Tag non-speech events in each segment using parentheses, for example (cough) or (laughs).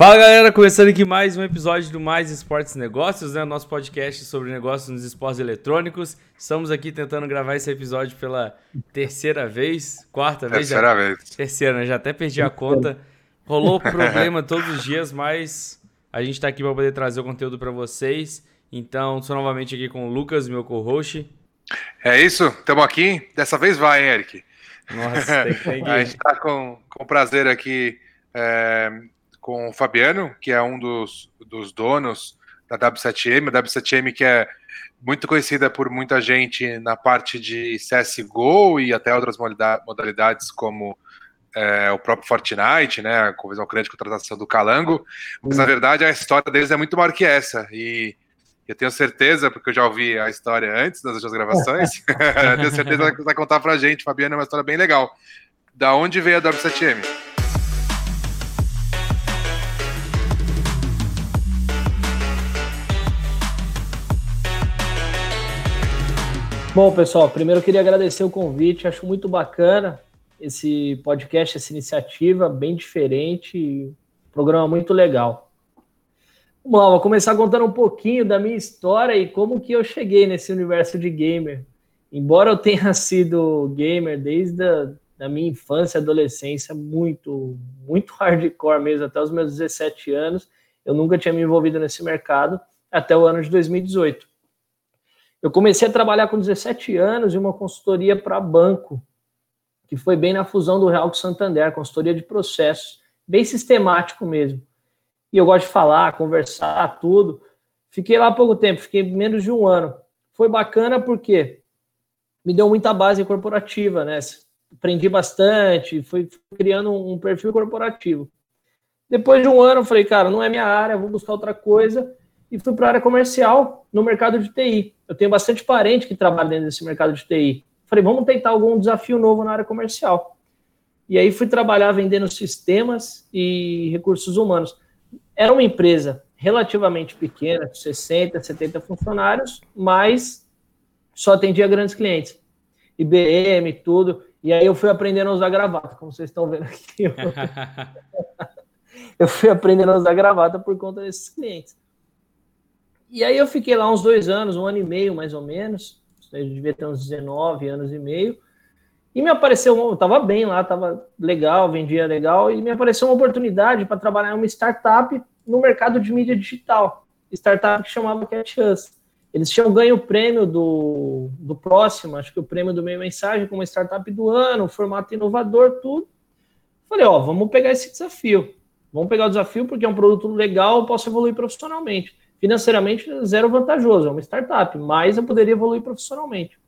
Fala galera, começando aqui mais um episódio do Mais Esportes Negócios, né? Nosso podcast sobre negócios nos esportes eletrônicos. Estamos aqui tentando gravar esse episódio pela terceira vez, quarta vez. Terceira já... vez. Terceira, né? Já até perdi a conta. Rolou (laughs) problema todos os dias, mas a gente está aqui para poder trazer o conteúdo para vocês. Então, estou novamente aqui com o Lucas, meu co-host. É isso, estamos aqui. Dessa vez vai, hein, Eric? Nossa, tem, tem que... (laughs) a gente está com, com prazer aqui. É com o Fabiano, que é um dos, dos donos da W7M, a W7M que é muito conhecida por muita gente na parte de CSGO e até outras modalidades como é, o próprio Fortnite, né, com visão grande contratação do Calango, mas na verdade a história deles é muito maior que essa, e eu tenho certeza, porque eu já ouvi a história antes das outras gravações, (laughs) (laughs) eu tenho certeza que vai contar pra gente, Fabiano, é uma história bem legal. Da onde veio a W7M? Bom, pessoal, primeiro eu queria agradecer o convite, acho muito bacana esse podcast, essa iniciativa, bem diferente, programa muito legal. Vamos lá, vou começar contando um pouquinho da minha história e como que eu cheguei nesse universo de gamer. Embora eu tenha (laughs) sido gamer desde a da minha infância e adolescência, muito, muito hardcore mesmo, até os meus 17 anos, eu nunca tinha me envolvido nesse mercado até o ano de 2018. Eu comecei a trabalhar com 17 anos em uma consultoria para banco, que foi bem na fusão do Real com Santander, consultoria de processos, bem sistemático mesmo. E eu gosto de falar, conversar, tudo. Fiquei lá há pouco tempo, fiquei menos de um ano. Foi bacana porque me deu muita base corporativa, né? Aprendi bastante, fui criando um perfil corporativo. Depois de um ano, eu falei, cara, não é minha área, vou buscar outra coisa e fui para a área comercial no mercado de TI. Eu tenho bastante parente que trabalha dentro desse mercado de TI. Falei, vamos tentar algum desafio novo na área comercial. E aí fui trabalhar vendendo sistemas e recursos humanos. Era uma empresa relativamente pequena, com 60, 70 funcionários, mas só atendia grandes clientes. IBM, tudo. E aí eu fui aprendendo a usar gravata, como vocês estão vendo aqui. (laughs) eu fui aprendendo a usar gravata por conta desses clientes. E aí eu fiquei lá uns dois anos, um ano e meio mais ou menos. Eu devia ter uns 19 anos e meio. E me apareceu, eu estava bem lá, estava legal, vendia legal, e me apareceu uma oportunidade para trabalhar em uma startup no mercado de mídia digital. Startup que chamava CatchUs. Eles tinham ganho o prêmio do, do próximo, acho que o prêmio do meio mensagem, como startup do ano, formato inovador, tudo. Falei, ó, vamos pegar esse desafio. Vamos pegar o desafio porque é um produto legal, eu posso evoluir profissionalmente financeiramente zero vantajoso, é uma startup, mas eu poderia evoluir profissionalmente.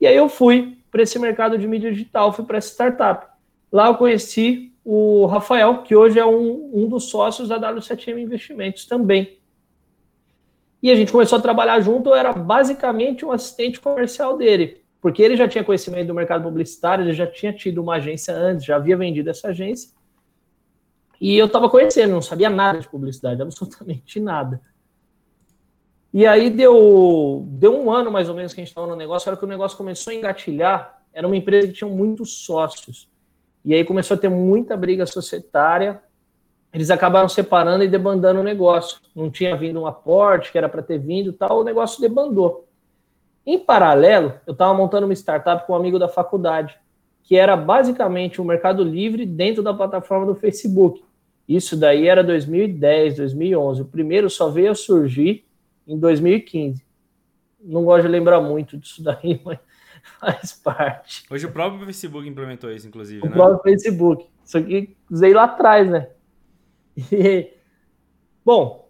E aí eu fui para esse mercado de mídia digital, fui para essa startup. Lá eu conheci o Rafael, que hoje é um, um dos sócios da W7M Investimentos também. E a gente começou a trabalhar junto, eu era basicamente um assistente comercial dele, porque ele já tinha conhecimento do mercado publicitário, ele já tinha tido uma agência antes, já havia vendido essa agência. E eu estava conhecendo, não sabia nada de publicidade, (laughs) absolutamente nada. E aí deu, deu um ano mais ou menos que a gente estava no negócio, era que o negócio começou a engatilhar, era uma empresa que tinha muitos sócios. E aí começou a ter muita briga societária, eles acabaram separando e debandando o negócio. Não tinha vindo um aporte que era para ter vindo tal, o negócio debandou. Em paralelo, eu estava montando uma startup com um amigo da faculdade, que era basicamente o um Mercado Livre dentro da plataforma do Facebook. Isso daí era 2010, 2011. O primeiro só veio a surgir em 2015. Não gosto de lembrar muito disso daí, (laughs) mas faz parte. Hoje o próprio Facebook implementou isso, inclusive, o né? Próprio Facebook. Isso aqui usei lá atrás, né? E, bom,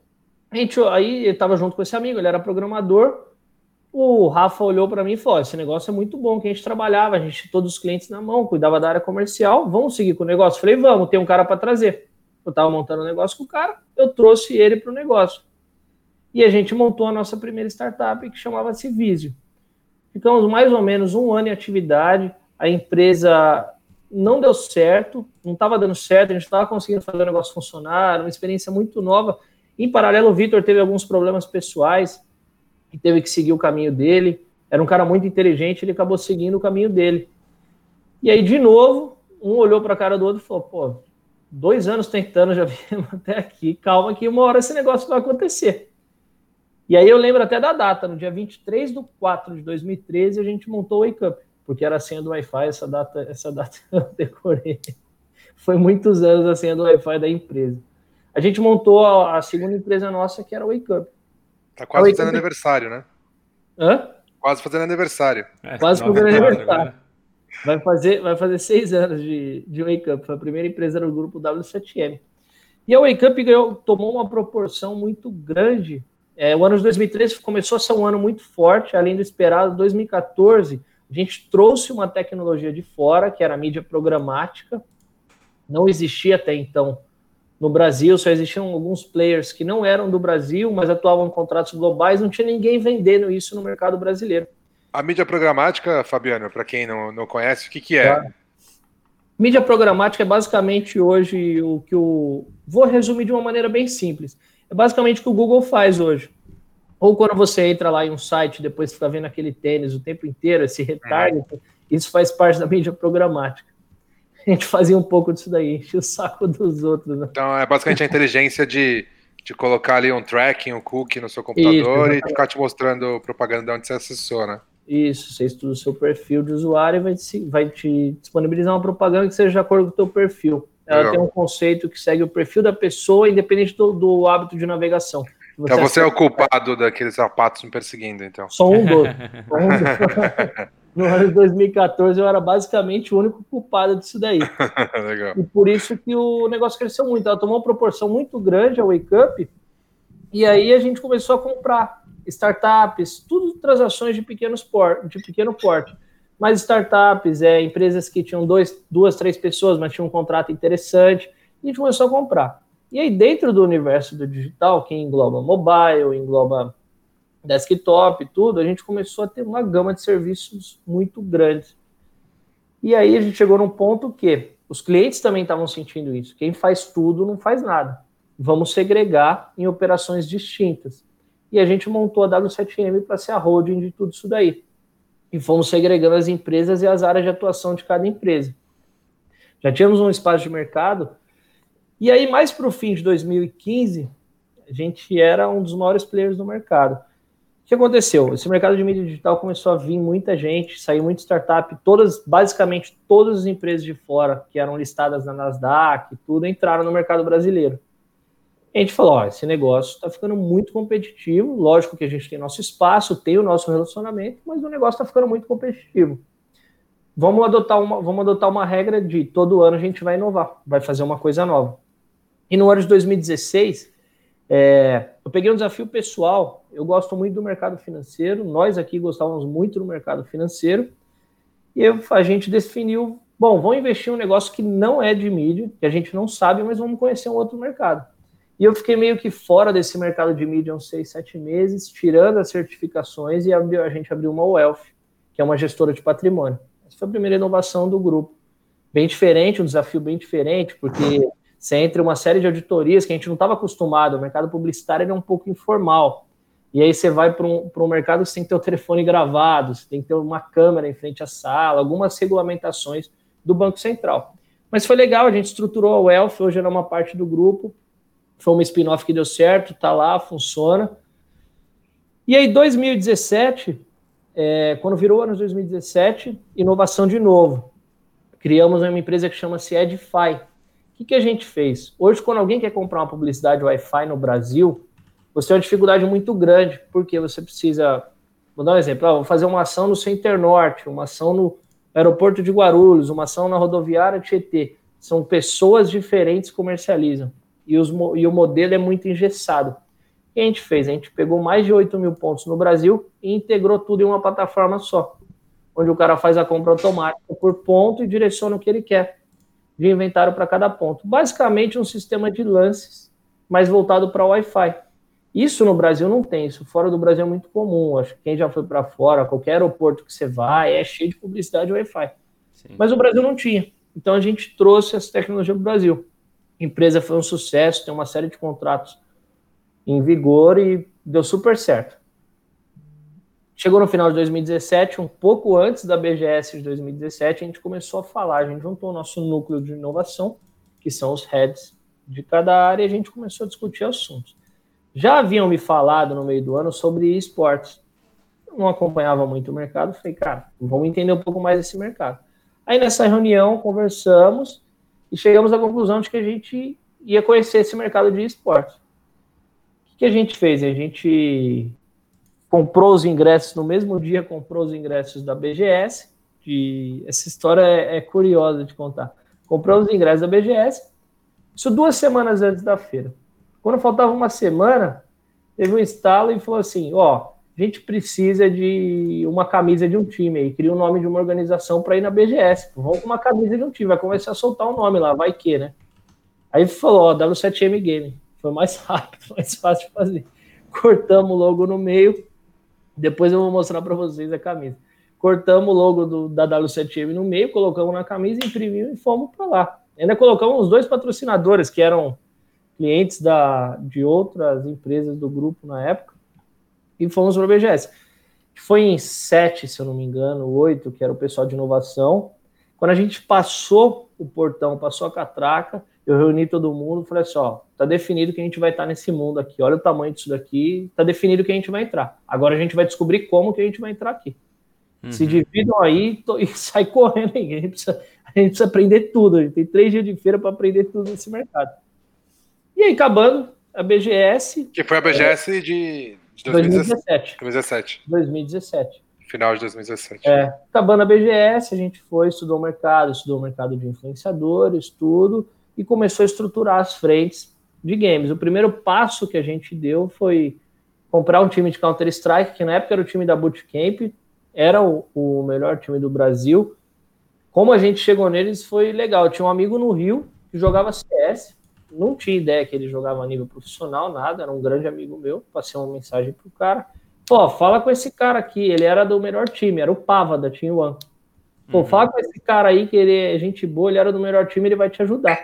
a gente, aí eu estava junto com esse amigo, ele era programador. O Rafa olhou para mim e falou: esse negócio é muito bom, que a gente trabalhava, a gente tinha todos os clientes na mão, cuidava da área comercial, vamos seguir com o negócio? Falei, vamos, tem um cara para trazer. Eu estava montando um negócio com o cara, eu trouxe ele para o negócio e a gente montou a nossa primeira startup que chamava-se Visio. Ficamos mais ou menos um ano em atividade, a empresa não deu certo, não estava dando certo, a gente estava conseguindo fazer o negócio funcionar, uma experiência muito nova. Em paralelo, o Vitor teve alguns problemas pessoais e teve que seguir o caminho dele. Era um cara muito inteligente, ele acabou seguindo o caminho dele. E aí, de novo, um olhou para a cara do outro e falou: pô, dois anos tentando, já (laughs) viemos até aqui. Calma que uma hora esse negócio vai acontecer. E aí eu lembro até da data, no dia 23 de 4 de 2013, a gente montou o Wake Up, porque era a senha do Wi-Fi, essa data, essa data (laughs) eu decorei. Foi muitos anos a senha do Wi-Fi da empresa. A gente montou a, a segunda empresa nossa, que era o Wake Up. Tá quase fazendo aniversário, né? Hã? Quase fazendo aniversário. É, quase fazendo aniversário. Vai fazer, vai fazer seis anos de, de Wake Up. Foi a primeira empresa do grupo W7M. E a Wake Up ganhou, tomou uma proporção muito grande é, o ano de 2013 começou a ser um ano muito forte, além do esperado. 2014, a gente trouxe uma tecnologia de fora, que era a mídia programática. Não existia até então no Brasil, só existiam alguns players que não eram do Brasil, mas atuavam em contratos globais, não tinha ninguém vendendo isso no mercado brasileiro. A mídia programática, Fabiano, para quem não, não conhece, o que, que é? Tá. Mídia programática é basicamente hoje o que o. Vou resumir de uma maneira bem simples. É basicamente o que o Google faz hoje. Ou quando você entra lá em um site e depois fica vendo aquele tênis o tempo inteiro, esse retarget, uhum. isso faz parte da mídia programática. A gente fazia um pouco disso daí, enche o saco dos outros. Né? Então é basicamente a inteligência de, de colocar ali um tracking, um cookie no seu computador isso, e ficar te mostrando propaganda de onde você acessou, né? Isso, você estuda o seu perfil de usuário e vai te, vai te disponibilizar uma propaganda que seja de acordo com o teu perfil. Ela Legal. tem um conceito que segue o perfil da pessoa, independente do, do hábito de navegação. Você então você é o culpado daqueles sapatos me perseguindo, então. Só um (laughs) um (laughs) no ano de 2014 eu era basicamente o único culpado disso daí. (laughs) Legal. E por isso que o negócio cresceu muito. Ela tomou uma proporção muito grande a Wake Up. E aí a gente começou a comprar startups, tudo transações de, pequenos por, de pequeno porte mas startups, é, empresas que tinham dois, duas, três pessoas, mas tinham um contrato interessante, e a gente começou a comprar. E aí, dentro do universo do digital, que engloba mobile, engloba desktop, tudo, a gente começou a ter uma gama de serviços muito grande. E aí a gente chegou num ponto que os clientes também estavam sentindo isso. Quem faz tudo não faz nada. Vamos segregar em operações distintas. E a gente montou a W7M para ser a holding de tudo isso daí e fomos segregando as empresas e as áreas de atuação de cada empresa. Já tínhamos um espaço de mercado, e aí, mais para o fim de 2015, a gente era um dos maiores players do mercado. O que aconteceu? Esse mercado de mídia digital começou a vir muita gente, saiu muita startup, todas, basicamente todas as empresas de fora que eram listadas na Nasdaq, tudo entraram no mercado brasileiro a gente falou: ó, esse negócio está ficando muito competitivo. Lógico que a gente tem nosso espaço, tem o nosso relacionamento, mas o negócio está ficando muito competitivo. Vamos adotar, uma, vamos adotar uma regra de todo ano a gente vai inovar, vai fazer uma coisa nova. E no ano de 2016, é, eu peguei um desafio pessoal. Eu gosto muito do mercado financeiro, nós aqui gostávamos muito do mercado financeiro, e eu, a gente definiu: bom, vamos investir em um negócio que não é de mídia, que a gente não sabe, mas vamos conhecer um outro mercado. E eu fiquei meio que fora desse mercado de mídia uns seis, sete meses, tirando as certificações e a gente abriu uma Wealth, que é uma gestora de patrimônio. Essa foi a primeira inovação do grupo. Bem diferente, um desafio bem diferente, porque você entra uma série de auditorias que a gente não estava acostumado, o mercado publicitário é um pouco informal. E aí você vai para um, um mercado que você tem que ter o telefone gravado, você tem que ter uma câmera em frente à sala, algumas regulamentações do Banco Central. Mas foi legal, a gente estruturou a Wealth, hoje era uma parte do grupo, foi uma spin-off que deu certo, tá lá, funciona. E aí, 2017, é, quando virou ano de 2017, inovação de novo. Criamos uma empresa que chama-se Edify. O que, que a gente fez? Hoje, quando alguém quer comprar uma publicidade Wi-Fi no Brasil, você tem uma dificuldade muito grande, porque você precisa. Vou dar um exemplo: ah, vou fazer uma ação no Center Norte, uma ação no aeroporto de Guarulhos, uma ação na rodoviária Tietê. São pessoas diferentes que comercializam e, os, e o modelo é muito engessado. O que a gente fez? A gente pegou mais de 8 mil pontos no Brasil e integrou tudo em uma plataforma só, onde o cara faz a compra automática por ponto e direciona o que ele quer de inventário para cada ponto. Basicamente, um sistema de lances, mais voltado para Wi-Fi. Isso no Brasil não tem, isso fora do Brasil é muito comum. Acho que quem já foi para fora, qualquer aeroporto que você vai, é cheio de publicidade Wi-Fi. Mas o Brasil não tinha. Então a gente trouxe essa tecnologia para o Brasil. Empresa foi um sucesso, tem uma série de contratos em vigor e deu super certo. Chegou no final de 2017, um pouco antes da BGS de 2017, a gente começou a falar, a gente juntou o nosso núcleo de inovação que são os heads de cada área, e a gente começou a discutir assuntos. Já haviam me falado no meio do ano sobre esportes. Eu não acompanhava muito o mercado, falei, cara, vamos entender um pouco mais esse mercado. Aí nessa reunião conversamos e chegamos à conclusão de que a gente ia conhecer esse mercado de esportes. O que a gente fez? A gente comprou os ingressos no mesmo dia, comprou os ingressos da BGS. De... Essa história é, é curiosa de contar. Comprou os ingressos da BGS, isso duas semanas antes da feira. Quando faltava uma semana, teve um instalo e falou assim: ó, a gente precisa de uma camisa de um time aí, cria o um nome de uma organização para ir na BGS. Vamos com uma camisa de um time, vai começar a soltar o um nome lá, vai que, né? Aí falou, ó, W7M Game. Foi mais (laughs) rápido, mais fácil de fazer. Cortamos o logo no meio. Depois eu vou mostrar para vocês a camisa. Cortamos o logo do, da W7M no meio, colocamos na camisa, imprimimos e fomos para lá. Ainda colocamos os dois patrocinadores que eram clientes da, de outras empresas do grupo na época, e fomos para o BGS. Foi em sete, se eu não me engano, oito, que era o pessoal de inovação. Quando a gente passou o portão, passou a catraca, eu reuni todo mundo, falei assim, ó, tá definido que a gente vai estar nesse mundo aqui, olha o tamanho disso daqui, tá definido que a gente vai entrar. Agora a gente vai descobrir como que a gente vai entrar aqui. Uhum. Se dividam aí tô, e (laughs) sai correndo aí. A gente, precisa, a gente precisa aprender tudo. A gente tem três dias de feira para aprender tudo nesse mercado. E aí, acabando, a BGS. Que foi a BGS é, de, de 2017. 2017. 2017. Final de 2017. É, acabando a BGS, a gente foi, estudou o mercado, estudou o mercado de influenciadores, tudo, e começou a estruturar as frentes de games. O primeiro passo que a gente deu foi comprar um time de Counter-Strike, que na época era o time da Bootcamp, era o, o melhor time do Brasil. Como a gente chegou neles foi legal. Eu tinha um amigo no Rio que jogava CS, não tinha ideia que ele jogava a nível profissional, nada, era um grande amigo meu, passei uma mensagem pro cara. Pô, fala com esse cara aqui, ele era do melhor time, era o Pava da Team One. Pô, uhum. fala com esse cara aí que ele é gente boa, ele era do melhor time, ele vai te ajudar.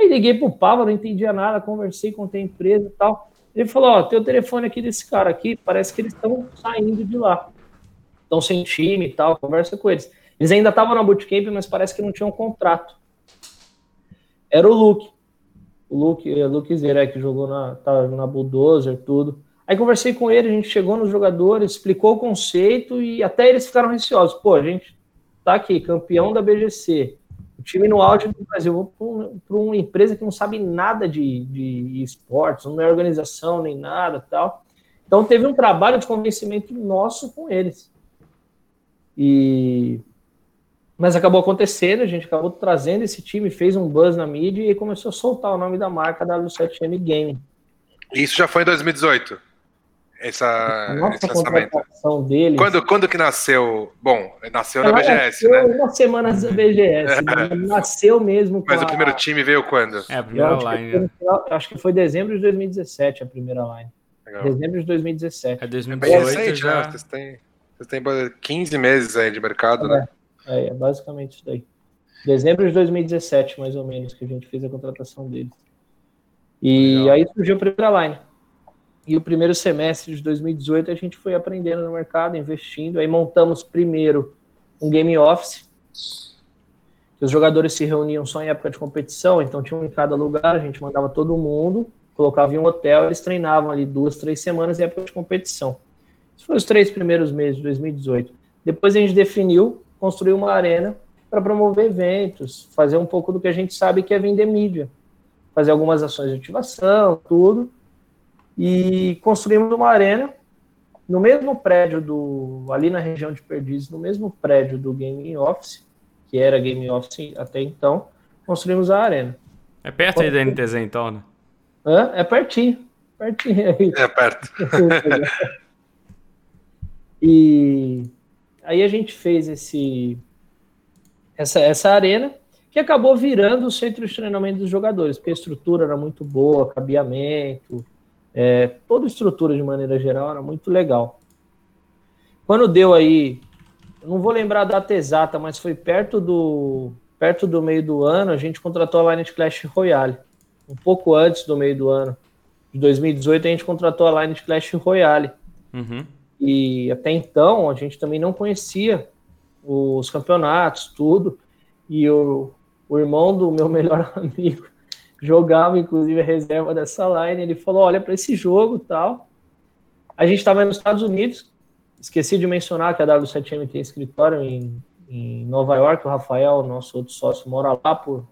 Aí liguei pro Pava, não entendia nada, conversei com a empresa e tal. Ele falou: Ó, tem o telefone aqui desse cara aqui, parece que eles estão saindo de lá. Estão sem time e tal, conversa com eles. Eles ainda estavam na bootcamp, mas parece que não tinham contrato. Era o Luke o Luke, o Luke Zeré, que jogou na, tá na Bulldozer, tudo. Aí conversei com ele, a gente chegou nos jogadores, explicou o conceito e até eles ficaram receosos. Pô, a gente tá aqui, campeão da BGC, o time no auge do Brasil, vou para uma empresa que não sabe nada de, de esportes, não é organização nem nada tal. Então teve um trabalho de convencimento nosso com eles. E mas acabou acontecendo, a gente acabou trazendo esse time, fez um buzz na mídia e começou a soltar o nome da marca W7M Game. Isso já foi em 2018? Essa, Nossa esse lançamento. Dele. Quando, quando que nasceu? Bom, nasceu Ela na BGS, nasceu né? Uma semana da BGS. né? (laughs) Nasceu mesmo. Mas o primeiro time veio quando? É, a primeira acho line. Que foi, né? acho que foi dezembro de 2017 a primeira line. Legal. Dezembro de 2017. É 2018 é recente, já. Né? Vocês, têm, vocês têm 15 meses aí de mercado, é. né? É, é basicamente isso daí. Dezembro de 2017, mais ou menos, que a gente fez a contratação deles. E Legal. aí surgiu a primeira line. E o primeiro semestre de 2018 a gente foi aprendendo no mercado, investindo. Aí montamos primeiro um game office, que os jogadores se reuniam só em época de competição, então tinham em cada lugar, a gente mandava todo mundo, colocava em um hotel, eles treinavam ali duas, três semanas em época de competição. Esses foram os três primeiros meses de 2018. Depois a gente definiu construir uma arena para promover eventos, fazer um pouco do que a gente sabe que é vender mídia, fazer algumas ações de ativação, tudo. E construímos uma arena no mesmo prédio do ali na região de Perdizes, no mesmo prédio do Game Office, que era Game Office até então, construímos a arena. É perto aí da NTZ então, né? Hã? É pertinho. Pertinho aí. É perto. (laughs) e Aí a gente fez esse, essa, essa arena que acabou virando o centro de treinamento dos jogadores, porque a estrutura era muito boa, cabeamento, é, toda a estrutura de maneira geral era muito legal. Quando deu aí, não vou lembrar a data exata, mas foi perto do perto do meio do ano, a gente contratou a line Clash Royale. Um pouco antes do meio do ano de 2018, a gente contratou a line Clash Royale. Uhum. E até então a gente também não conhecia os campeonatos, tudo. E eu, o irmão do meu melhor (laughs) amigo jogava, inclusive, a reserva dessa line. Ele falou: olha, para esse jogo tal. A gente estava nos Estados Unidos. Esqueci de mencionar que a W7M tem escritório em, em Nova York. O Rafael, nosso outro sócio, mora lá por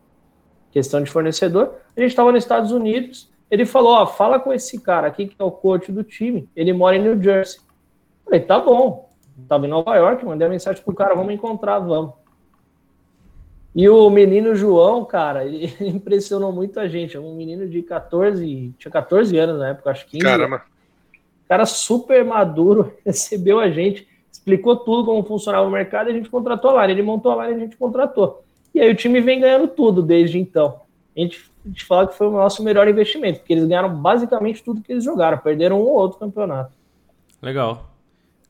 questão de fornecedor. A gente estava nos Estados Unidos. Ele falou: ó, fala com esse cara aqui que é o coach do time. Ele mora em New Jersey. Falei: tá bom. Estava em Nova York, mandei uma mensagem pro cara: vamos encontrar, vamos. E o menino João, cara, (laughs) ele impressionou muito a gente. É um menino de 14, tinha 14 anos na época, acho que 15. Caramba. Cara super maduro, (laughs) recebeu a gente, explicou tudo como funcionava o mercado e a gente contratou a Lara. Ele montou a Lara e a gente contratou. E aí o time vem ganhando tudo desde então. A gente, a gente fala que foi o nosso melhor investimento, porque eles ganharam basicamente tudo que eles jogaram, perderam um ou outro campeonato. Legal.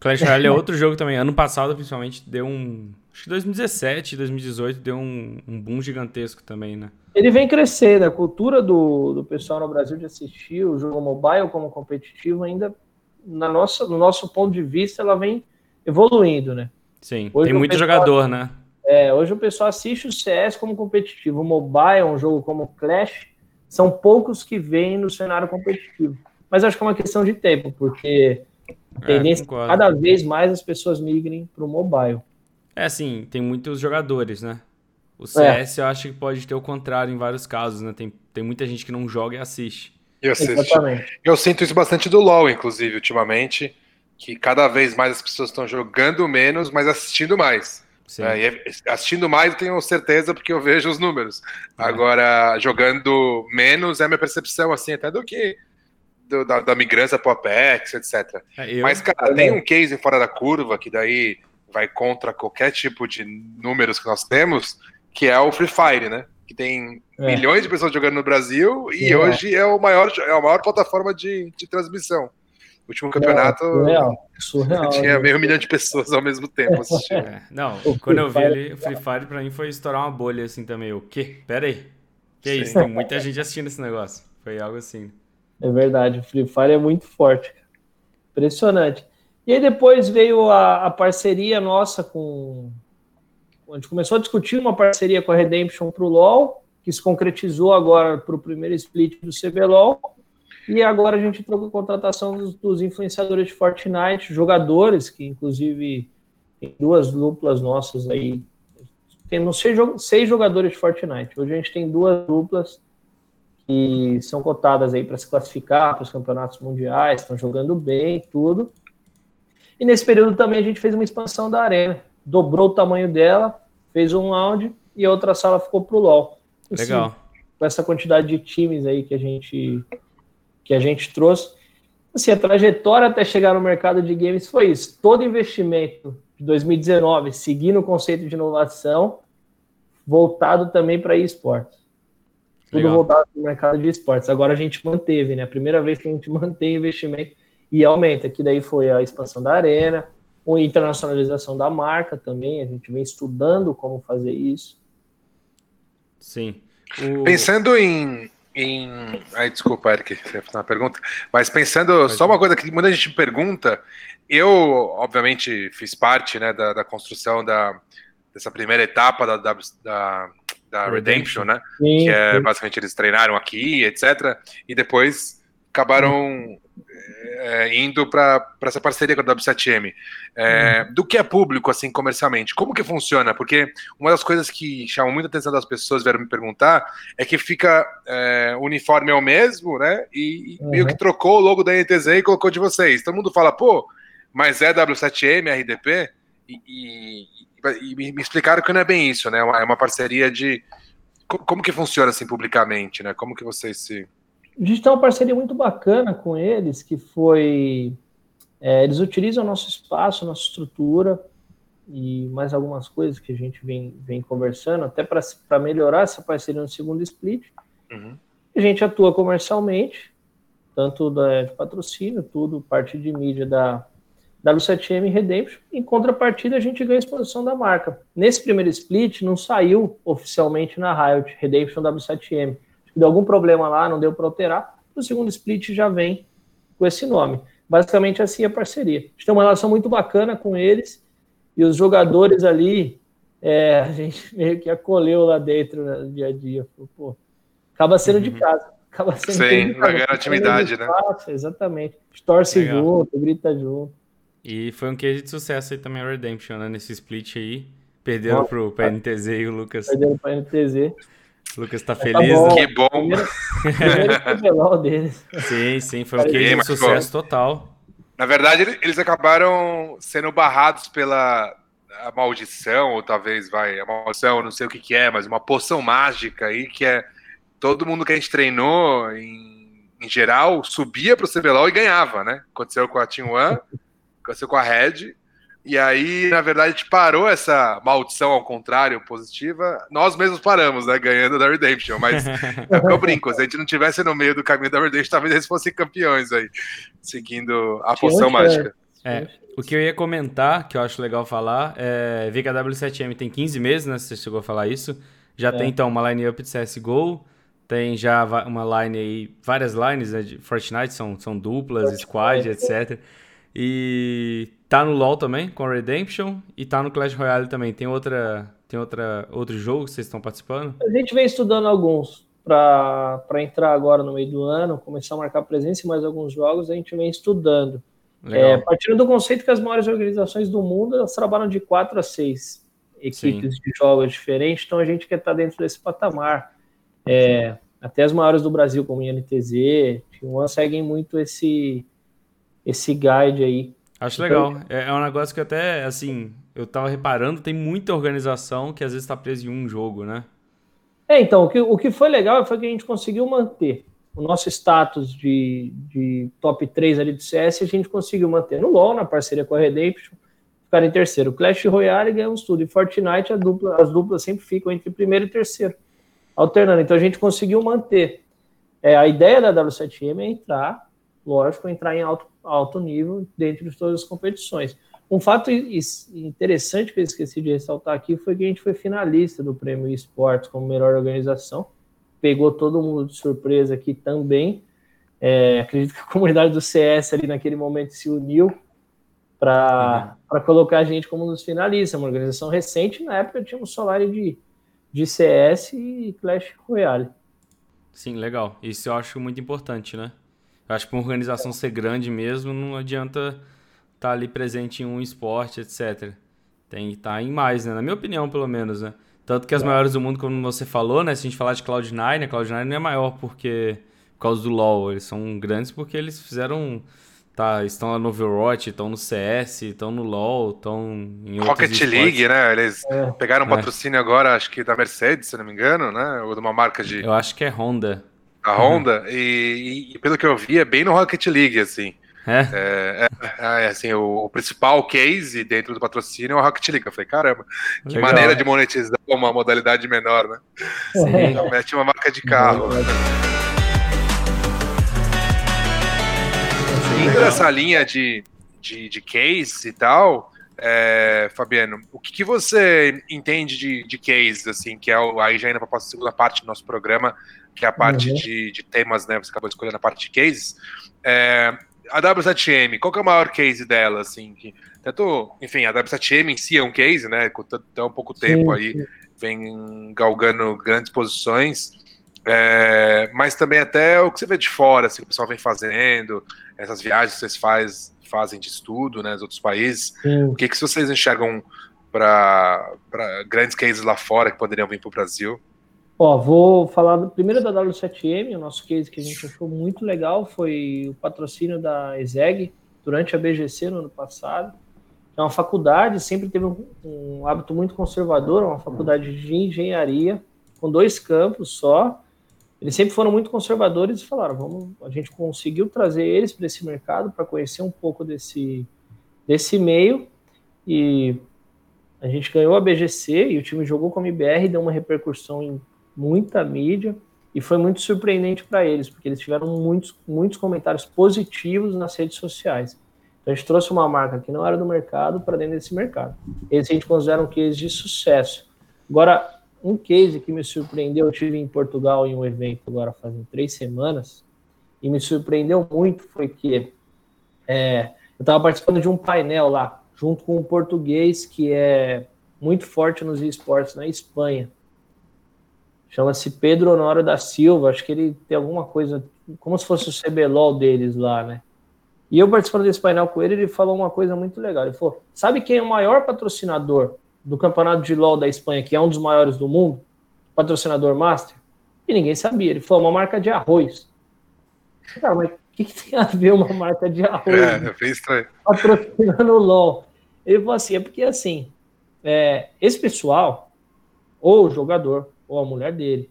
Clash (laughs) Royale é outro jogo também. Ano passado, principalmente, deu um Acho que 2017, 2018 deu um, um boom gigantesco também, né? Ele vem crescendo, a cultura do, do pessoal no Brasil de assistir o jogo mobile como competitivo ainda, na nossa, no nosso ponto de vista, ela vem evoluindo, né? Sim, hoje tem muito pessoal, jogador, né? É, hoje o pessoal assiste o CS como competitivo, o mobile, um jogo como Clash, são poucos que vêm no cenário competitivo. Mas acho que é uma questão de tempo, porque a é, tendência é, cada vez mais as pessoas migrem para o mobile. É assim, tem muitos jogadores, né? O CS é. eu acho que pode ter o contrário em vários casos, né? Tem, tem muita gente que não joga e assiste. Eu, Exatamente. eu sinto isso bastante do LoL, inclusive, ultimamente, que cada vez mais as pessoas estão jogando menos, mas assistindo mais. É, é, assistindo mais, eu tenho certeza, porque eu vejo os números. É. Agora, jogando menos é minha percepção, assim, até do que do, da, da migrância pro Apex, etc. É, eu... Mas, cara, tem um case fora da curva que daí vai contra qualquer tipo de números que nós temos, que é o Free Fire, né? Que tem é. milhões de pessoas jogando no Brasil e é. hoje é o maior é a maior plataforma de, de transmissão. O último campeonato surreal. Surreal, (laughs) tinha meio milhão de pessoas ao mesmo tempo assistindo. É. Não, quando eu vi ali, o Free Fire pra mim foi estourar uma bolha assim também. O quê? Pera aí. Que é isso? Tem muita gente assistindo esse negócio. Foi algo assim. É verdade, o Free Fire é muito forte. Impressionante. E aí depois veio a, a parceria nossa com. A gente começou a discutir uma parceria com a Redemption para o LOL, que se concretizou agora para o primeiro split do CBLOL. E agora a gente entrou com a contratação dos, dos, influenciadores de Fortnite, jogadores, que inclusive tem duas duplas nossas aí. Temos seis, seis jogadores de Fortnite. Hoje a gente tem duas duplas que são cotadas aí para se classificar para os campeonatos mundiais, estão jogando bem, tudo. E nesse período também a gente fez uma expansão da arena. Dobrou o tamanho dela, fez um lounge e a outra sala ficou para o LOL. Assim, Legal. Com essa quantidade de times aí que a gente que a gente trouxe. Assim, a trajetória até chegar no mercado de games foi isso. Todo investimento de 2019, seguindo o conceito de inovação, voltado também para esportes. Tudo Legal. voltado para o mercado de esportes. Agora a gente manteve, né? A primeira vez que a gente (laughs) mantém investimento e aumenta, que daí foi a expansão da arena, a internacionalização da marca também, a gente vem estudando como fazer isso. Sim. O... Pensando em, em. Ai, desculpa, Eric, você ia fazer uma pergunta. Mas pensando, Mas... só uma coisa que muita gente pergunta. Eu, obviamente, fiz parte né, da, da construção da, dessa primeira etapa da, da, da, da Redemption, né? Sim, que é sim. basicamente eles treinaram aqui, etc. E depois acabaram é, indo para essa parceria com a W7M. É, uhum. Do que é público, assim, comercialmente? Como que funciona? Porque uma das coisas que chamam muita atenção das pessoas, vieram me perguntar, é que fica é, o uniforme é o mesmo, né? E, uhum. meio que trocou o logo da NTZ e colocou de vocês. Todo mundo fala, pô, mas é W7M, RDP? E, e, e, me explicaram que não é bem isso, né? É uma, é uma parceria de... Como que funciona, assim, publicamente, né? Como que vocês se a gente tem uma parceria muito bacana com eles, que foi. É, eles utilizam o nosso espaço, nossa estrutura e mais algumas coisas que a gente vem, vem conversando, até para melhorar essa parceria no segundo split. Uhum. A gente atua comercialmente, tanto da, de patrocínio, tudo, parte de mídia da, da Lu7M Redemption. Em contrapartida, a gente ganha a exposição da marca. Nesse primeiro split, não saiu oficialmente na Riot Redemption W7M deu algum problema lá, não deu para alterar, o segundo split já vem com esse nome. Basicamente assim é a parceria. A gente tem uma relação muito bacana com eles e os jogadores ali é, a gente meio que acolheu lá dentro né, no dia a dia. Pô, acaba sendo uhum. de casa. Acaba sendo Sim, vai ganhar intimidade, né? Fácil, exatamente. Torce Legal. junto, grita junto. E foi um case de sucesso aí também a Redemption, né? Nesse split aí. Perderam pro, pra NTZ e o Lucas. Perderam pra NTZ. O Lucas tá, tá feliz. Tá bom. Que bom. Primeiro, primeiro deles. Sim, sim, foi um case de sucesso total. Na verdade, eles acabaram sendo barrados pela a maldição, ou talvez vai, a maldição, não sei o que, que é, mas uma poção mágica aí que é todo mundo que a gente treinou em, em geral subia para o CBLOL e ganhava, né? Aconteceu com a Team One, aconteceu com a Red, e aí, na verdade, a gente parou essa maldição ao contrário, positiva. Nós mesmos paramos, né? Ganhando da Redemption. Mas (laughs) é o que eu brinco. Se a gente não tivesse no meio do caminho da Redemption, talvez eles fossem campeões aí, seguindo a poção mágica. É, o que eu ia comentar, que eu acho legal falar, é VKW7M tem 15 meses, né? Você chegou a falar isso. Já é. tem então uma line-up de CSGO, tem já uma line aí, várias lines né, de Fortnite, são, são duplas, Fortnite. squad, etc. E tá no LoL também, com Redemption, e tá no Clash Royale também. Tem outra, tem outra, outro jogo que vocês estão participando? A gente vem estudando alguns para entrar agora no meio do ano, começar a marcar presença em mais alguns jogos, a gente vem estudando. É, partindo do conceito que as maiores organizações do mundo elas trabalham de quatro a seis equipes Sim. de jogos diferentes, então a gente quer estar dentro desse patamar. É, até as maiores do Brasil, como INTZ, T1, seguem muito esse, esse guide aí. Acho então, legal. É, é um negócio que até, assim, eu tava reparando, tem muita organização que às vezes está presa em um jogo, né? É, então, o que, o que foi legal foi que a gente conseguiu manter o nosso status de, de top 3 ali do CS, a gente conseguiu manter no LoL, na parceria com a Redemption, ficar em terceiro. Clash Royale ganhamos tudo. E Fortnite, dupla, as duplas sempre ficam entre primeiro e terceiro, alternando. Então a gente conseguiu manter. É, a ideia da W7M é entrar, lógico, entrar em alto, alto nível dentro de todas as competições. Um fato interessante que eu esqueci de ressaltar aqui foi que a gente foi finalista do Prêmio Esportes como melhor organização pegou todo mundo de surpresa aqui também. É, acredito que a (laughs) comunidade do CS ali naquele momento se uniu para uhum. colocar a gente como um dos finalistas. Uma organização recente, na época tinha um salário de, de CS e Clash Royale. Sim, legal. Isso eu acho muito importante, né? Eu acho que uma organização ser grande mesmo, não adianta estar tá ali presente em um esporte, etc. Tem que estar tá em mais, né? Na minha opinião, pelo menos, né? Tanto que as é. maiores do mundo, como você falou, né? Se a gente falar de Cloud9, a Cloud9 não é maior porque por causa do LoL. Eles são grandes porque eles fizeram. Tá, estão lá no Overwatch, estão no CS, estão no LoL, estão em Rocket League, né? Eles é. pegaram um é. patrocínio agora, acho que da Mercedes, se não me engano, né? Ou de uma marca de. Eu acho que é Honda. A Honda, uhum. e, e, pelo que eu vi, é bem no Rocket League, assim. É? É, é, é assim, o, o, principal case dentro do patrocínio é o Rocket League. Eu falei, caramba, que Legal, maneira de monetizar uma modalidade menor, né? Sim. Então, mete uma marca de carro. Né? Nessa linha de, de, de case e tal, é, Fabiano, o que, que, você entende de, de case, assim, que é o, aí já indo para a segunda parte do nosso programa, que é a parte uhum. de, de, temas, né? Você acabou escolhendo a parte de cases. É, a W7M, qual que é o maior case dela, assim? Que, tanto, enfim, a W7M em si é um case, né? Com tão pouco tempo sim, aí, sim. vem galgando grandes posições. É, mas também até o que você vê de fora, assim, o pessoal vem fazendo, essas viagens que vocês faz, fazem de estudo, né, nos outros países. Sim. O que, que vocês enxergam para grandes cases lá fora que poderiam vir para o Brasil? Ó, vou falar primeiro da W7M, o nosso case que a gente achou muito legal foi o patrocínio da ESEG durante a BGC no ano passado. É uma faculdade, sempre teve um, um hábito muito conservador, uma faculdade de engenharia, com dois campos só. Eles sempre foram muito conservadores e falaram: vamos, a gente conseguiu trazer eles para esse mercado para conhecer um pouco desse, desse meio e a gente ganhou a BGC e o time jogou com a MBR, deu uma repercussão em muita mídia, e foi muito surpreendente para eles, porque eles tiveram muitos, muitos comentários positivos nas redes sociais. Então a gente trouxe uma marca que não era do mercado para dentro desse mercado. Esse a gente considera um case de sucesso. Agora, um case que me surpreendeu, eu tive em Portugal em um evento agora fazem três semanas, e me surpreendeu muito foi que é, eu estava participando de um painel lá, junto com um português que é muito forte nos esportes na Espanha. Chama-se Pedro Honório da Silva. Acho que ele tem alguma coisa, como se fosse o CBLOL deles lá, né? E eu participando desse painel com ele, ele falou uma coisa muito legal. Ele falou: sabe quem é o maior patrocinador do campeonato de LOL da Espanha, que é um dos maiores do mundo? Patrocinador Master? E ninguém sabia. Ele falou: uma marca de arroz. Cara, mas o que, que, tem a ver uma marca de arroz? É, é bem estranho. Patrocinando o LOL. Ele falou assim: é porque assim, é, esse pessoal, ou o jogador, ou a mulher dele,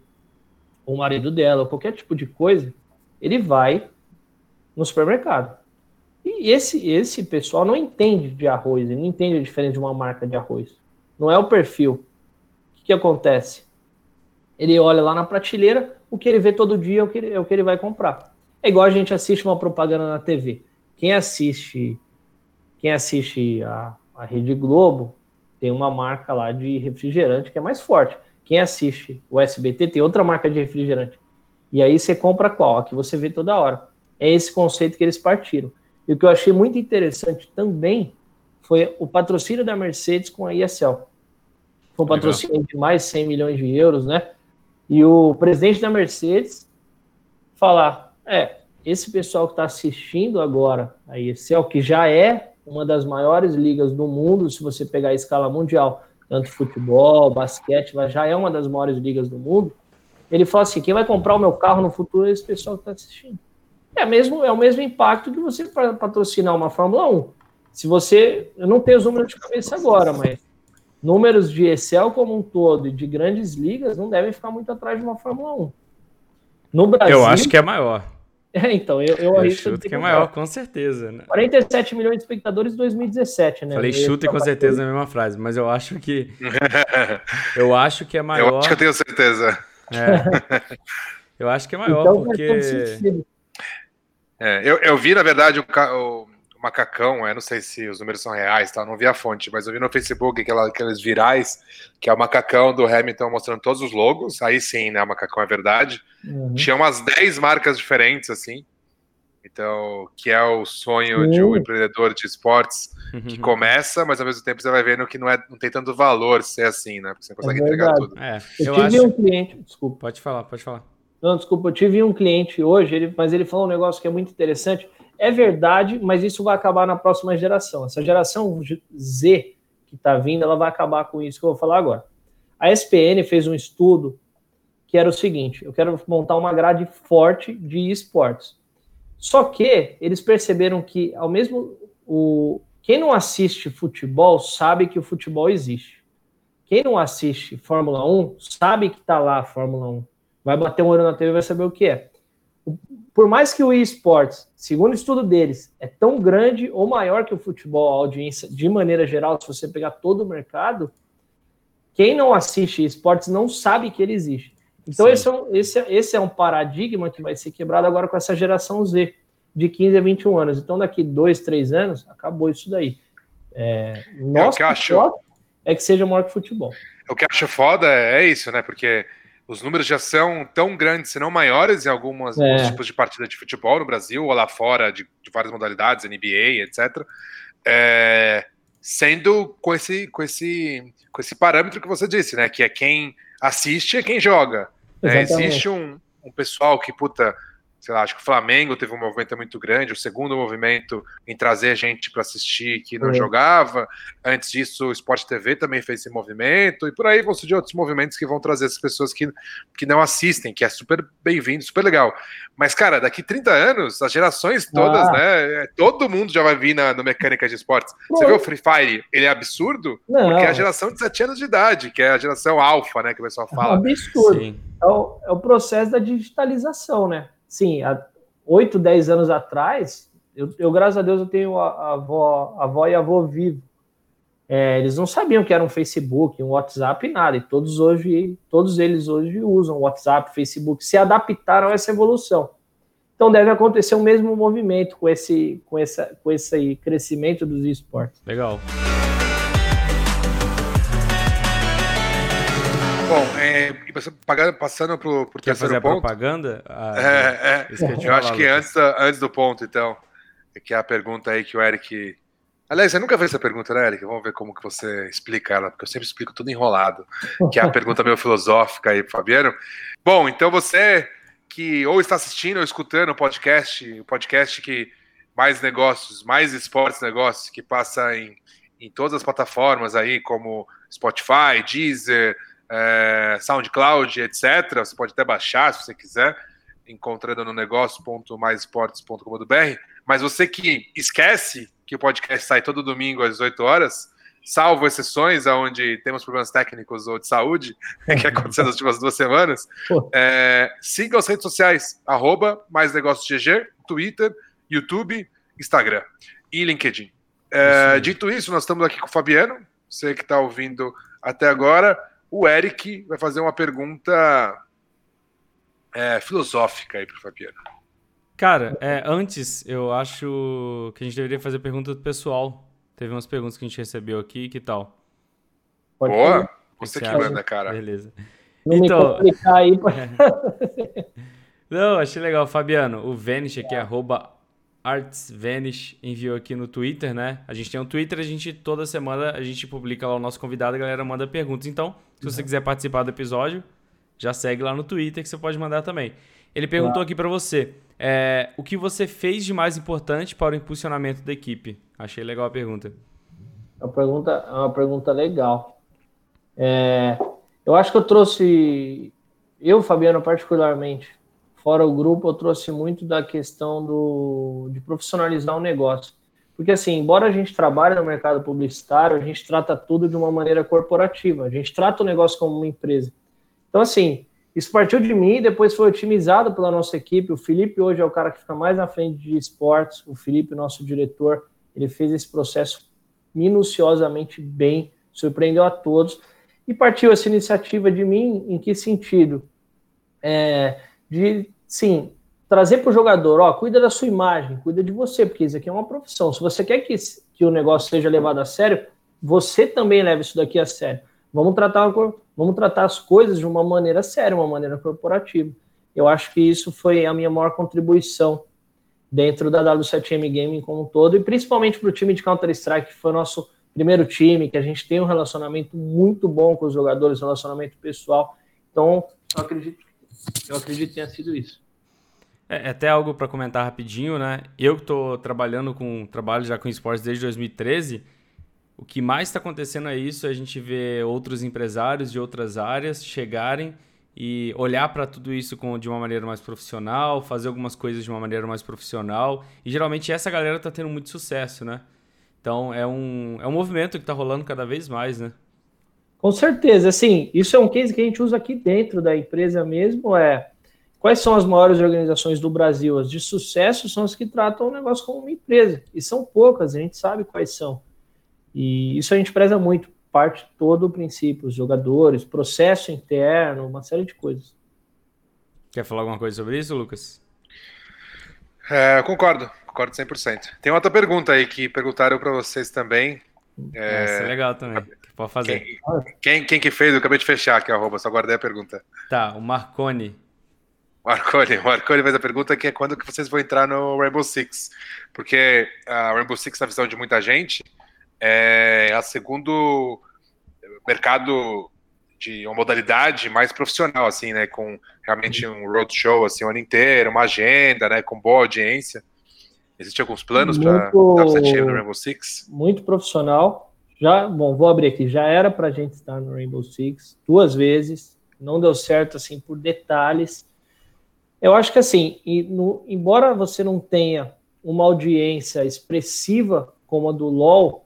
ou o marido dela, ou qualquer tipo de coisa, ele vai no supermercado. E esse, esse pessoal não entende de arroz, ele não entende a diferença de uma marca de arroz. Não é o perfil. O que, que acontece? Ele olha lá na prateleira, o que ele vê todo dia é o que ele, é o que ele vai comprar. É igual a gente assiste uma propaganda na TV. Quem assiste, quem assiste a, a Rede Globo tem uma marca lá de refrigerante que é mais forte. Quem assiste o SBT tem outra marca de refrigerante. E aí você compra qual? A que você vê toda hora. É esse conceito que eles partiram. E o que eu achei muito interessante também foi o patrocínio da Mercedes com a ESL. Foi um patrocínio Legal. de mais de 100 milhões de euros, né? E o presidente da Mercedes falar: é, esse pessoal que está assistindo agora a ESL, que já é uma das maiores ligas do mundo, se você pegar a escala mundial, tanto futebol, basquete, já é uma das maiores ligas do mundo. Ele fala assim: quem vai comprar o meu carro no futuro é esse pessoal que está assistindo. É, mesmo, é o mesmo impacto que você patrocinar uma Fórmula 1. Se você. Eu não tenho os números de cabeça agora, mas números de Excel como um todo e de grandes ligas não devem ficar muito atrás de uma Fórmula 1. No Brasil. Eu acho que é maior. É, então, eu, eu, eu chuto que é maior, com certeza. Né? 47 milhões de espectadores em 202017, né? Falei chuta e com certeza é a mesma frase, mas eu acho que. (laughs) eu acho que é maior. Eu acho que eu tenho certeza. É. Eu acho que é maior, então, porque. É, eu, eu vi, na verdade, o, o, macacão, eu não sei se os números são reais, tá? não vi a fonte, mas eu vi no Facebook aquela, aqueles virais, que é o macacão do Hamilton mostrando todos os logos, aí sim, né, o macacão é verdade. Uhum. Tinha umas 10 marcas diferentes, assim, então, que é o sonho uhum. de um empreendedor de esportes que uhum. começa, mas ao mesmo tempo você vai vendo que não, é, não tem tanto valor ser assim, né? Porque você não consegue é entregar tudo. É, eu, eu tive acho... um cliente, desculpa. Pode falar, pode falar. Não, desculpa, eu tive um cliente hoje, ele, mas ele falou um negócio que é muito interessante. É verdade, mas isso vai acabar na próxima geração. Essa geração Z que está vindo, ela vai acabar com isso que eu vou falar agora. A SPN fez um estudo que era o seguinte: eu quero montar uma grade forte de esportes. Só que eles perceberam que, ao mesmo o quem não assiste futebol sabe que o futebol existe. Quem não assiste Fórmula 1 sabe que está lá a Fórmula 1 vai bater um olho na TV e vai saber o que é. Por mais que o esportes, segundo o estudo deles, é tão grande ou maior que o futebol, a audiência, de maneira geral, se você pegar todo o mercado, quem não assiste esportes não sabe que ele existe. Então, esse é, um, esse, esse é um paradigma que vai ser quebrado agora com essa geração Z, de 15 a 21 anos. Então, daqui dois, três anos, acabou isso daí. É, nosso é, acho... é que seja maior que futebol. O que eu acho foda é isso, né? Porque os números já são tão grandes, se não maiores, em algumas, é. alguns tipos de partida de futebol no Brasil ou lá fora, de, de várias modalidades, NBA, etc. É, sendo com esse, com, esse, com esse parâmetro que você disse, né? Que é quem assiste é quem joga. É, existe um, um pessoal que, puta, sei lá, acho que o Flamengo teve um movimento muito grande, o segundo movimento em trazer gente para assistir que não é. jogava. Antes disso, o Sport TV também fez esse movimento, e por aí vão surgir outros movimentos que vão trazer essas pessoas que, que não assistem, que é super bem-vindo, super legal. Mas, cara, daqui 30 anos, as gerações todas, ah. né? É, todo mundo já vai vir na, no Mecânica de Esportes. Você vê o Free Fire, ele é absurdo, não. porque é a geração de 7 anos de idade, que é a geração alfa, né? Que o pessoal fala. É um absurdo. É o, é o processo da digitalização, né? Sim, há 8, 10 anos atrás, eu, eu, graças a Deus eu tenho a, a avó, a avó e a avô vivo. É, eles não sabiam que era um Facebook, um WhatsApp, nada. E todos hoje, todos eles hoje usam WhatsApp, Facebook, se adaptaram a essa evolução. Então deve acontecer o mesmo movimento com esse, com essa, com esse crescimento dos esportes. Legal. Bom, é, passando para o terceiro fazer ponto. propaganda? Ah, é, é. Eu, eu acho que antes, antes do ponto, então, que é a pergunta aí que o Eric Aliás, você nunca fez essa pergunta, né, Eric? Vamos ver como que você explica ela, porque eu sempre explico tudo enrolado, que é a pergunta meio filosófica aí, Fabiano. Bom, então você que ou está assistindo ou escutando o podcast, o podcast que mais negócios, mais esportes negócios, que passa em, em todas as plataformas aí, como Spotify, Deezer, é, SoundCloud, etc. Você pode até baixar se você quiser, encontrando no negócio.maisesportes.com.br. Mas você que esquece que o podcast sai todo domingo às 18 horas, salvo exceções onde temos problemas técnicos ou de saúde, (laughs) que aconteceu nas últimas duas semanas, é, siga as redes sociais, arroba mais negócios GG, Twitter, YouTube, Instagram e LinkedIn. É, dito isso, nós estamos aqui com o Fabiano, você que está ouvindo até agora. O Eric vai fazer uma pergunta é, filosófica aí para o Fabiano. Cara, é, antes eu acho que a gente deveria fazer pergunta do pessoal. Teve umas perguntas que a gente recebeu aqui, que tal? Pode Boa! Você que, manda, cara. Beleza. Não então, aí. (laughs) Não, achei legal. Fabiano, o Vanish aqui é arroba ArtsVanish enviou aqui no Twitter, né? A gente tem um Twitter, a gente toda semana a gente publica lá o nosso convidado, a galera manda perguntas. Então, se você uhum. quiser participar do episódio, já segue lá no Twitter que você pode mandar também. Ele perguntou aqui para você: é, o que você fez de mais importante para o impulsionamento da equipe? Achei legal a pergunta. É uma pergunta, é uma pergunta legal. É, eu acho que eu trouxe, eu, Fabiano, particularmente, fora o grupo, eu trouxe muito da questão do, de profissionalizar o negócio. Porque, assim, embora a gente trabalhe no mercado publicitário, a gente trata tudo de uma maneira corporativa. A gente trata o negócio como uma empresa. Então, assim, isso partiu de mim, depois foi otimizado pela nossa equipe. O Felipe hoje é o cara que fica mais na frente de esportes. O Felipe, nosso diretor, ele fez esse processo minuciosamente bem, surpreendeu a todos. E partiu essa iniciativa de mim em que sentido? É, de, sim, trazer para o jogador, ó, cuida da sua imagem, cuida de você, porque isso aqui é uma profissão. Se você quer que, que o negócio seja levado a sério, você também leva isso daqui a sério. Vamos tratar, vamos tratar as coisas de uma maneira séria, uma maneira corporativa. Eu acho que isso foi a minha maior contribuição dentro da W7M Gaming como um todo, e principalmente para o time de Counter-Strike, que foi o nosso primeiro time, que a gente tem um relacionamento muito bom com os jogadores, relacionamento pessoal. Então, eu acredito, eu acredito que tenha sido isso. É, é até algo para comentar rapidinho, né? Eu que estou trabalhando com trabalho já com esportes desde 2013 o que mais está acontecendo é isso, a gente vê outros empresários de outras áreas chegarem e olhar para tudo isso com, de uma maneira mais profissional, fazer algumas coisas de uma maneira mais profissional. E geralmente essa galera está tendo muito sucesso, né? Então é um, é um movimento que está rolando cada vez mais, né? Com certeza, assim, isso é um case que a gente usa aqui dentro da empresa mesmo, é quais são as maiores organizações do Brasil? As de sucesso são as que tratam o negócio como uma empresa, e são poucas, a gente sabe quais são. E isso a gente preza muito, parte todo o princípio, os jogadores, processo interno, uma série de coisas. Quer falar alguma coisa sobre isso, Lucas? É, concordo, concordo 100%. Tem outra pergunta aí que perguntaram para vocês também. É... Essa é legal também, pode fazer. Quem, quem, quem, que fez? Eu acabei de fechar aqui, arroba, só guardei a pergunta. Tá, o Marconi. Marconi, o Marconi fez a pergunta que é quando que vocês vão entrar no Rainbow Six? Porque a Rainbow Six, na visão de muita gente, é a segundo mercado de uma modalidade mais profissional, assim, né? Com realmente um roadshow, assim, o ano inteiro, uma agenda, né? Com boa audiência. Existem alguns planos para o Rainbow Six? Muito profissional. Já, bom, vou abrir aqui. Já era para a gente estar no Rainbow Six duas vezes. Não deu certo, assim, por detalhes. Eu acho que, assim, no, embora você não tenha uma audiência expressiva como a do LoL,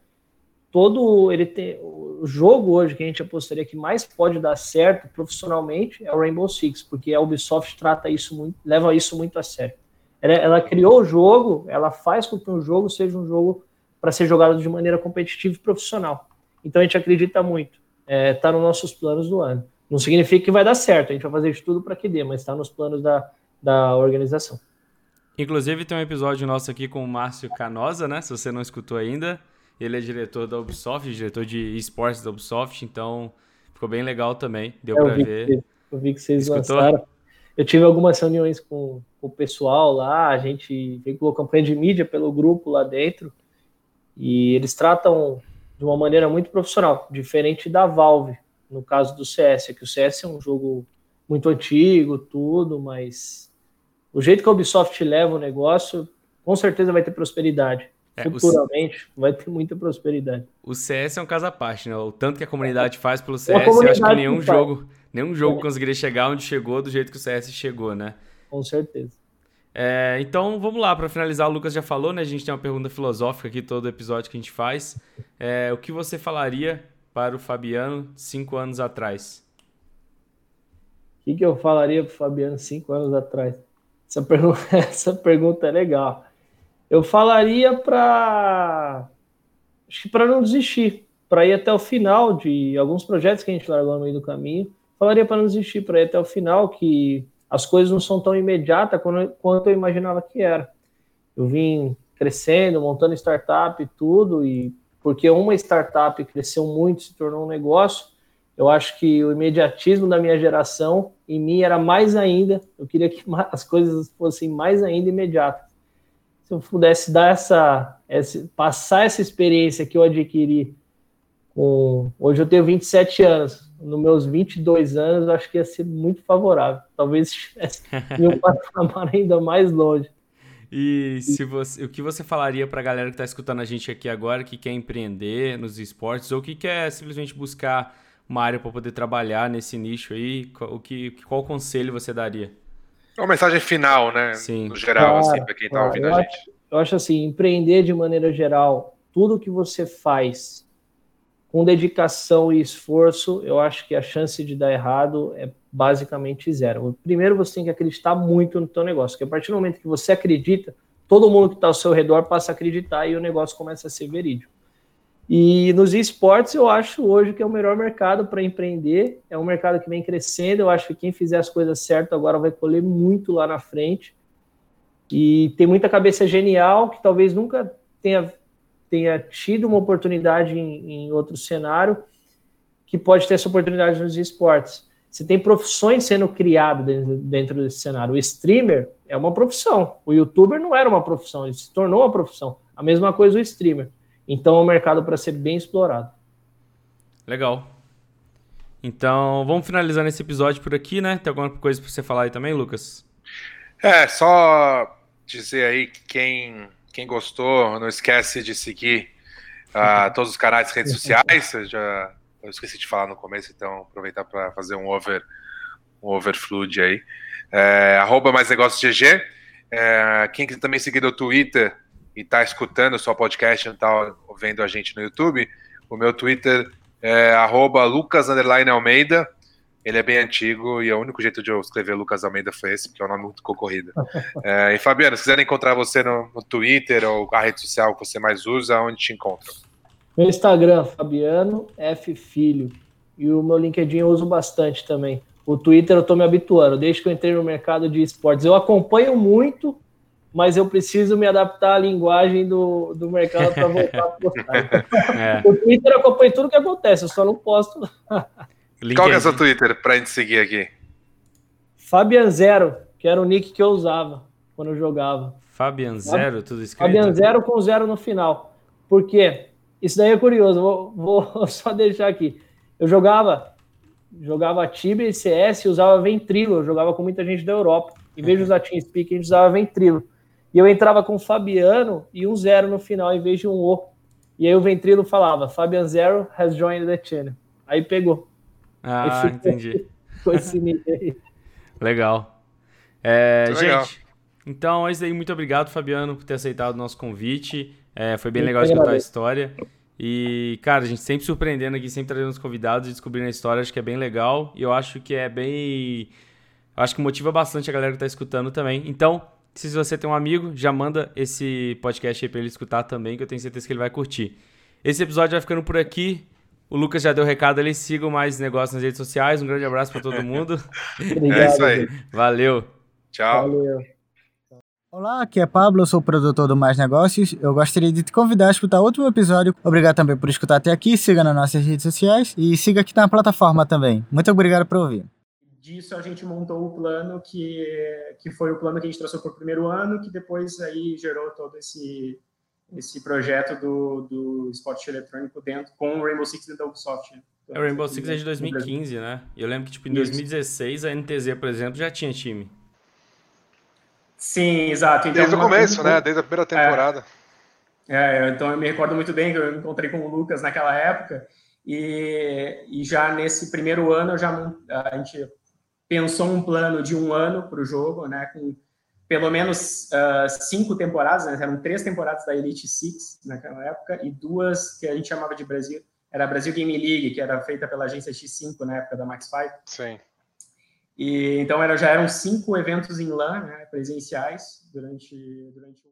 todo ele tem o jogo hoje que a gente apostaria que mais pode dar certo profissionalmente é o Rainbow Six, porque a Ubisoft trata isso muito, leva isso muito a sério. Ela, ela criou o jogo, ela faz com que o jogo seja um jogo para ser jogado de maneira competitiva e profissional. Então a gente acredita muito. Está é, tá nos nossos planos do ano. Não significa que vai dar certo, a gente vai fazer de tudo para que dê, mas está nos planos da, da organização. Inclusive tem um episódio nosso aqui com o Márcio Canosa, né? Se você não escutou ainda, ele é diretor da Ubisoft, diretor de esportes da Ubisoft, então ficou bem legal também. Deu para ver. Que, eu vi que vocês Escutou? lançaram. Eu tive algumas reuniões com, com o pessoal lá, a gente veiculou campanha de mídia pelo grupo lá dentro. E eles tratam de uma maneira muito profissional, diferente da Valve, no caso do CS, que o CS é um jogo muito antigo, tudo, mas o jeito que a Ubisoft leva o negócio, com certeza vai ter prosperidade. É, Futuramente o... vai ter muita prosperidade. O CS é um caso à parte, né? O tanto que a comunidade faz pelo CS, eu acho que nenhum jogo, nenhum jogo é. conseguiria chegar onde chegou do jeito que o CS chegou, né? Com certeza. É, então vamos lá, para finalizar, o Lucas já falou, né? A gente tem uma pergunta filosófica aqui todo episódio que a gente faz. É, o que você falaria para o Fabiano cinco anos atrás? O que, que eu falaria para o Fabiano cinco anos atrás? Essa pergunta, (laughs) essa pergunta é legal. Eu falaria para acho que para não desistir, para ir até o final de alguns projetos que a gente largou no meio do caminho. Falaria para não desistir, para ir até o final, que as coisas não são tão imediatas quanto eu imaginava que era. Eu vim crescendo, montando startup e tudo, e porque uma startup cresceu muito, se tornou um negócio, eu acho que o imediatismo da minha geração, em mim, era mais ainda. Eu queria que (laughs) as coisas fossem mais ainda imediatas. Se eu pudesse dar essa, essa passar essa experiência que eu adquiri com. Hoje eu tenho 27 anos. Nos meus 22 anos, eu acho que ia ser muito favorável. Talvez estivesse (laughs) em um patamar ainda mais longe. E se você, o que você falaria para a galera que está escutando a gente aqui agora, que quer empreender nos esportes ou que quer simplesmente buscar uma área para poder trabalhar nesse nicho aí, o que, qual conselho você daria? Uma mensagem final, né? Sim. No geral, assim, para quem está ouvindo a gente. Acho, eu acho assim, empreender de maneira geral, tudo que você faz com dedicação e esforço, eu acho que a chance de dar errado é basicamente zero. Primeiro, você tem que acreditar muito no teu negócio, porque a partir do momento que você acredita, todo mundo que está ao seu redor passa a acreditar e o negócio começa a ser verídico. E nos esportes eu acho hoje que é o melhor mercado para empreender, é um mercado que vem crescendo, eu acho que quem fizer as coisas certas agora vai colher muito lá na frente. E tem muita cabeça genial que talvez nunca tenha, tenha tido uma oportunidade em, em outro cenário que pode ter essa oportunidade nos esportes. Você tem profissões sendo criadas dentro, dentro desse cenário. O streamer é uma profissão. O youtuber não era uma profissão, ele se tornou uma profissão. A mesma coisa o streamer. Então é um mercado para ser bem explorado. Legal. Então, vamos finalizando esse episódio por aqui, né? Tem alguma coisa para você falar aí também, Lucas? É, só dizer aí que quem, quem gostou, não esquece de seguir uh, (laughs) todos os canais de redes sociais. Eu já eu esqueci de falar no começo, então aproveitar para fazer um over um overflood aí. É, arroba mais negócios GG. É, quem quiser também seguir no Twitter, e está escutando o seu podcast, está vendo a gente no YouTube, o meu Twitter é Lucas Almeida. Ele é bem antigo e é o único jeito de eu escrever Lucas Almeida foi esse, porque é um nome muito concorrido. (laughs) É, e Fabiano, se quiserem encontrar você no, no, Twitter ou a rede social que você mais usa, onde te encontram? Meu Instagram, Fabiano F Filho. E o meu LinkedIn eu uso bastante também. O Twitter eu estou me habituando, desde que eu entrei no mercado de esportes. Eu acompanho muito mas eu preciso me adaptar à linguagem do, do mercado para voltar a postar. (laughs) É. O Twitter acompanha tudo que acontece, eu só não posto. Qual é o seu Twitter para a gente seguir aqui? Fabian Zero, que era o nick que eu usava quando eu jogava. Fabian Zero, tudo escrito? Fabian Zero com zero no final. Por quê? Isso daí é curioso, vou, vou (laughs) só deixar aqui. Eu jogava, jogava Tibia e CS e usava Ventrilo, eu jogava com muita gente da Europa. Em vez de usar TeamSpeak, a gente usava Ventrilo. E eu entrava com o Fabiano e um zero no final em vez de um O. E aí o Ventrilo falava, Fabian Zero has joined the channel. Aí pegou. Ah, entendi. (laughs) Com esse aí. Legal. É, gente, legal. então é isso aí. Muito obrigado, Fabiano, por ter aceitado o nosso convite. É, foi bem legal escutar a história. E, cara, a gente sempre surpreendendo aqui, sempre trazendo os convidados e descobrindo a história, acho que é bem legal. E eu acho que é bem. Acho que motiva bastante a galera que está escutando também. Então, se você tem um amigo, já manda esse podcast aí pra ele escutar também, que eu tenho certeza que ele vai curtir. Esse episódio vai ficando por aqui. O Lucas já deu o recado ali. Sigam mais negócios nas redes sociais. Um grande abraço para todo (laughs) mundo. Obrigado, é isso aí. Valeu. Tchau. Valeu. Olá, aqui é Pablo, eu sou o produtor do Mais Negócios. Eu gostaria de te convidar a escutar o último episódio. Obrigado também por escutar até aqui. Siga nas nossas redes sociais e siga aqui na plataforma também. Muito obrigado por ouvir disso a gente montou o plano que, que foi o plano que a gente traçou para o primeiro ano, que depois aí gerou todo esse, esse projeto do, do esporte eletrônico dentro com o Rainbow Six dentro da Ubisoft. Né? Então, o Rainbow Six é de 2015, né? E eu lembro que tipo, em 2016 a NTZ, por exemplo, já tinha time. Sim, exato. Então, Desde o começo, né? Desde a primeira temporada. É, é, então eu me recordo muito bem que eu encontrei com o Lucas naquela época e, e já nesse primeiro ano já a gente pensou um plano de um ano para o jogo, né? Com pelo menos uh, cinco temporadas, né? eram três temporadas da Elite Six naquela época e duas que a gente chamava de Brasil, era a Brasil Game League, que era feita pela agência X5 na época da Max 5. Sim. E então era, já eram cinco eventos em LAN, né, presenciais durante durante